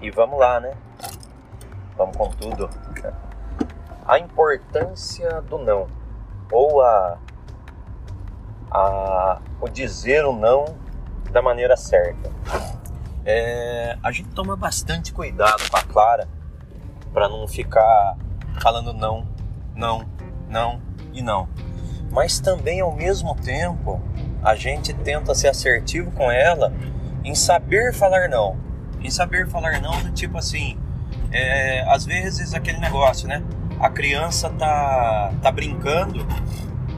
E vamos lá, né? Vamos com tudo. A importância do não, ou a, a o dizer o não da maneira certa. É, a gente toma bastante cuidado com a Clara para não ficar falando não, não, não e não. Mas também ao mesmo tempo a gente tenta ser assertivo com ela em saber falar não. Em saber falar não do tipo assim, é, às vezes aquele negócio, né? A criança tá, tá brincando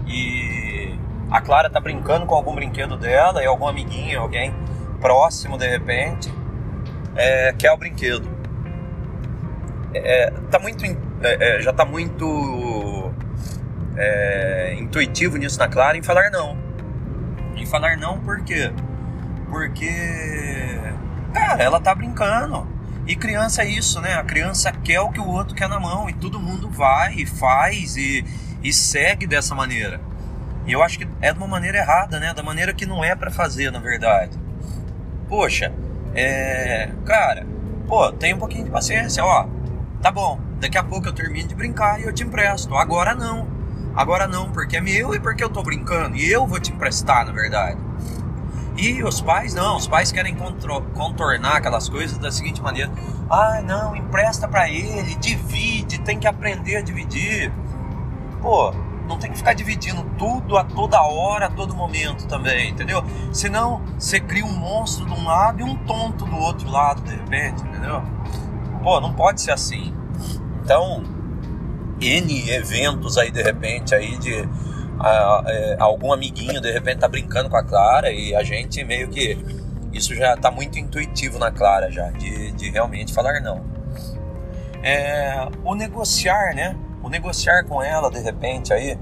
e a Clara tá brincando com algum brinquedo dela e algum amiguinho, alguém próximo de repente é, quer o brinquedo. É, tá muito, é, é, já tá muito é, intuitivo nisso na Clara em falar não. Em falar não por quê? Porque, cara, ela tá brincando. E criança é isso, né? A criança quer o que o outro quer na mão e todo mundo vai e faz e, e segue dessa maneira. E eu acho que é de uma maneira errada, né? Da maneira que não é para fazer, na verdade. Poxa, é. Cara, pô, tem um pouquinho de paciência, ó. Tá bom, daqui a pouco eu termino de brincar e eu te empresto. Agora não. Agora não, porque é meu e porque eu tô brincando. E eu vou te emprestar, na verdade. E os pais não, os pais querem contornar aquelas coisas da seguinte maneira: ah, não, empresta para ele, divide, tem que aprender a dividir. Pô, não tem que ficar dividindo tudo a toda hora, a todo momento também, entendeu? Senão você cria um monstro de um lado e um tonto do outro lado, de repente, entendeu? Pô, não pode ser assim. Então, N eventos aí de repente aí de a, é, algum amiguinho de repente tá brincando com a Clara e a gente meio que isso já tá muito intuitivo na Clara já de, de realmente falar não. É, o negociar, né? o negociar com ela de repente aí,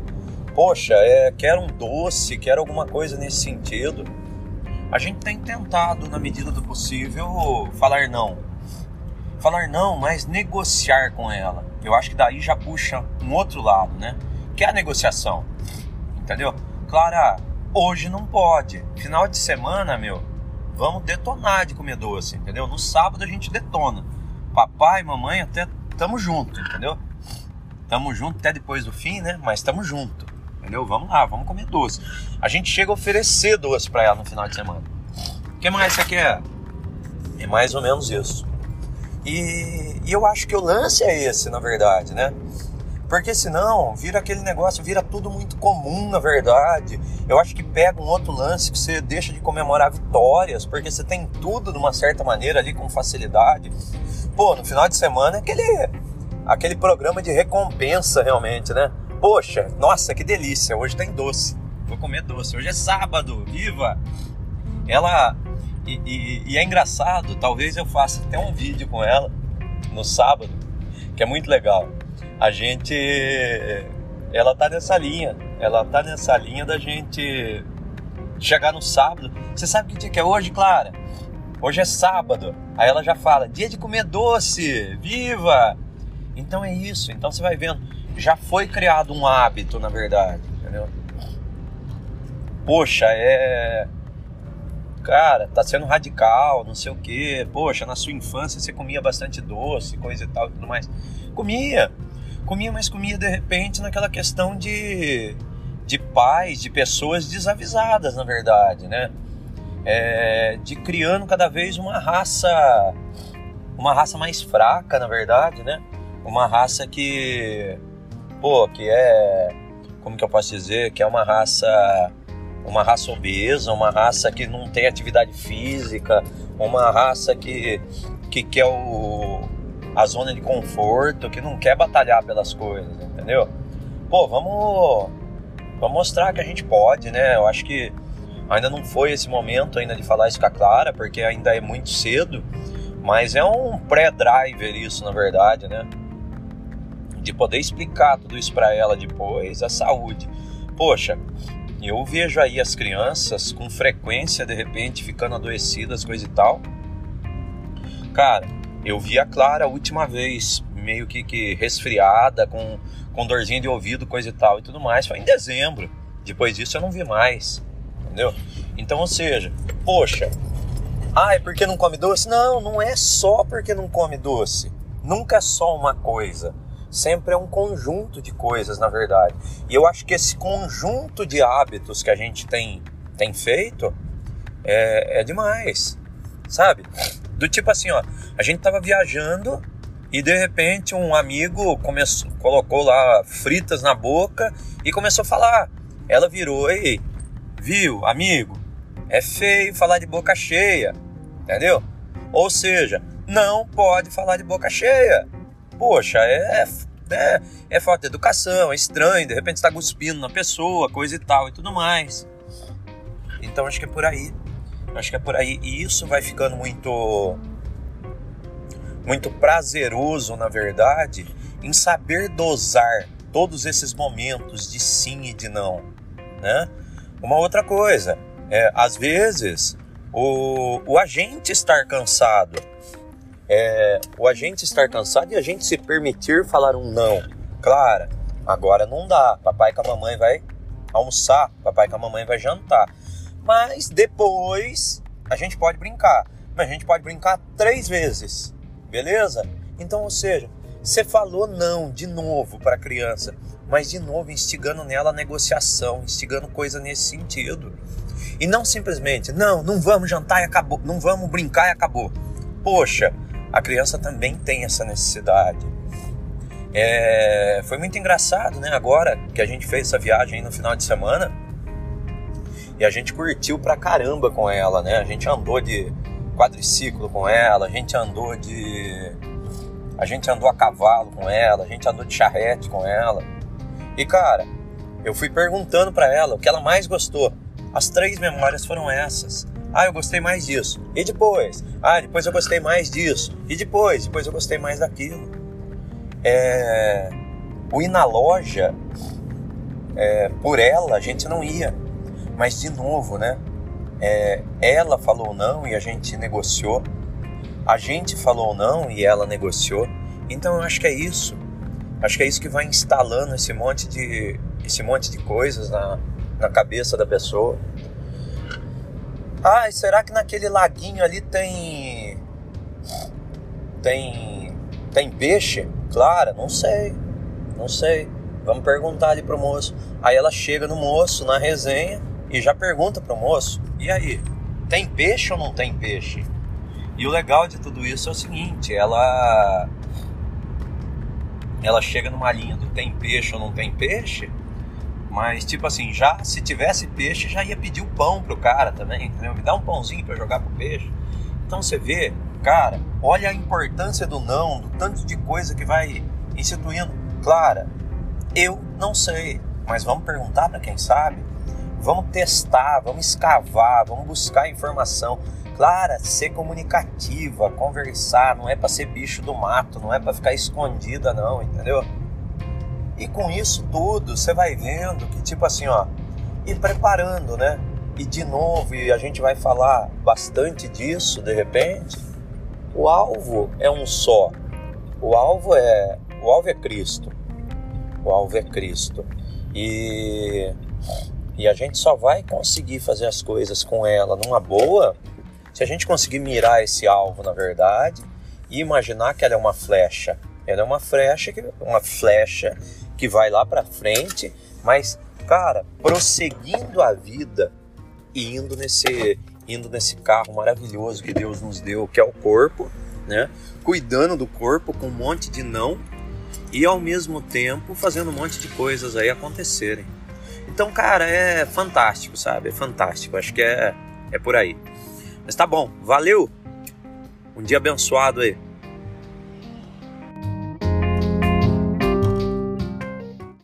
poxa, é, quero um doce, quero alguma coisa nesse sentido. A gente tem tentado, na medida do possível, falar não. Falar não, mas negociar com ela. Eu acho que daí já puxa um outro lado, né? Que é a negociação. Entendeu? Clara, hoje não pode. Final de semana, meu, vamos detonar de comer doce, entendeu? No sábado a gente detona. Papai, mamãe, até tamo junto, entendeu? Tamo junto até depois do fim, né? Mas tamo junto. Entendeu? Vamos lá, vamos comer doce. A gente chega a oferecer doce para ela no final de semana. O que mais você quer? É mais ou menos isso. E, e eu acho que o lance é esse, na verdade, né? Porque senão vira aquele negócio, vira tudo muito comum, na verdade. Eu acho que pega um outro lance que você deixa de comemorar vitórias, porque você tem tudo de uma certa maneira ali com facilidade. Pô, no final de semana é aquele aquele programa de recompensa realmente, né? Poxa, nossa, que delícia, hoje tem doce. Vou comer doce. Hoje é sábado, viva! Ela. E, e, e é engraçado, talvez eu faça até um vídeo com ela no sábado, que é muito legal. A gente. Ela tá nessa linha. Ela tá nessa linha da gente chegar no sábado. Você sabe que dia que é hoje, Clara? Hoje é sábado. Aí ela já fala: dia de comer doce, viva! Então é isso. Então você vai vendo, já foi criado um hábito, na verdade, entendeu? Poxa, é cara, tá sendo radical, não sei o quê. Poxa, na sua infância você comia bastante doce, coisa e tal e tudo mais. Comia. Comia, mas comia de repente naquela questão de de pais, de pessoas desavisadas, na verdade, né? É, de criando cada vez uma raça uma raça mais fraca, na verdade, né? uma raça que, pô, que é, como que eu posso dizer, que é uma raça, uma raça obesa, uma raça que não tem atividade física, uma raça que, que quer o, a zona de conforto, que não quer batalhar pelas coisas, entendeu? Pô, vamos, vamos mostrar que a gente pode, né? Eu acho que ainda não foi esse momento ainda de falar isso com a Clara, porque ainda é muito cedo, mas é um pré-driver isso, na verdade, né? de poder explicar tudo isso para ela depois, a saúde. Poxa, eu vejo aí as crianças com frequência de repente ficando adoecidas, coisa e tal. Cara, eu vi a Clara a última vez, meio que, que resfriada, com, com dorzinha de ouvido, coisa e tal e tudo mais, foi em dezembro. Depois disso eu não vi mais, entendeu? Então, ou seja, poxa, Ah, é porque não come doce? Não, não é só porque não come doce. Nunca é só uma coisa. Sempre é um conjunto de coisas, na verdade. E eu acho que esse conjunto de hábitos que a gente tem, tem feito é, é demais, sabe? Do tipo assim, ó, a gente tava viajando e de repente um amigo começou, colocou lá fritas na boca e começou a falar. Ela virou, ei, viu, amigo, é feio falar de boca cheia, entendeu? Ou seja, não pode falar de boca cheia. Poxa, é, é, é falta de educação, é estranho, de repente está cuspindo na pessoa, coisa e tal e tudo mais. Então acho que é por aí. Acho que é por aí. E isso vai ficando muito muito prazeroso, na verdade, em saber dosar todos esses momentos de sim e de não, né? Uma outra coisa, é, às vezes o, o agente estar cansado, é, o agente estar cansado e a gente se permitir falar um não. Claro, agora não dá. Papai com a mamãe vai almoçar, papai com a mamãe vai jantar. Mas depois a gente pode brincar. Mas a gente pode brincar três vezes beleza? Então, ou seja, você falou não de novo para a criança, mas de novo instigando nela a negociação, instigando coisa nesse sentido. E não simplesmente, não, não vamos jantar e acabou, não vamos brincar e acabou. Poxa, a criança também tem essa necessidade. É, foi muito engraçado, né? Agora que a gente fez essa viagem no final de semana e a gente curtiu pra caramba com ela, né? A gente andou de quadriciclo com ela, a gente andou de. A gente andou a cavalo com ela, a gente andou de charrete com ela. E cara, eu fui perguntando para ela o que ela mais gostou. As três memórias foram essas. Ah, eu gostei mais disso. E depois? Ah, depois eu gostei mais disso. E depois? Depois eu gostei mais daquilo. É... O ir na loja, é... por ela, a gente não ia. Mas de novo, né? é, ela falou não e a gente negociou, a gente falou não e ela negociou. Então eu acho que é isso. Acho que é isso que vai instalando esse monte de, esse monte de coisas na, na cabeça da pessoa. Ah, será que naquele laguinho ali tem. Tem. Tem peixe? Claro, não sei. Não sei. Vamos perguntar ali pro moço. Aí ela chega no moço na resenha e já pergunta pro moço: e aí, tem peixe ou não tem peixe? E o legal de tudo isso é o seguinte, ela ela chega numa linha do tem peixe ou não tem peixe, mas tipo assim, já se tivesse peixe, já ia pedir o pão pro cara também, entendeu? Me dá um pãozinho para jogar pro peixe. Então você vê, cara, olha a importância do não, do tanto de coisa que vai instituindo. Clara, eu não sei, mas vamos perguntar para quem sabe. Vamos testar, vamos escavar, vamos buscar informação. Clara, ser comunicativa, conversar, não é para ser bicho do mato, não é para ficar escondida não, entendeu? E com isso tudo, você vai vendo que tipo assim, ó, e preparando, né? E de novo, e a gente vai falar bastante disso de repente. O alvo é um só. O alvo é, o alvo é Cristo. O alvo é Cristo. E e a gente só vai conseguir fazer as coisas com ela numa boa se a gente conseguir mirar esse alvo, na verdade, e imaginar que ela é uma flecha. Ela é uma flecha que, uma flecha que vai lá para frente, mas, cara, prosseguindo a vida e indo nesse, indo nesse carro maravilhoso que Deus nos deu, que é o corpo, né? Cuidando do corpo com um monte de não e ao mesmo tempo fazendo um monte de coisas aí acontecerem. Então, cara, é fantástico, sabe? É fantástico. Acho que é, é por aí. Mas tá bom, valeu. Um dia abençoado aí.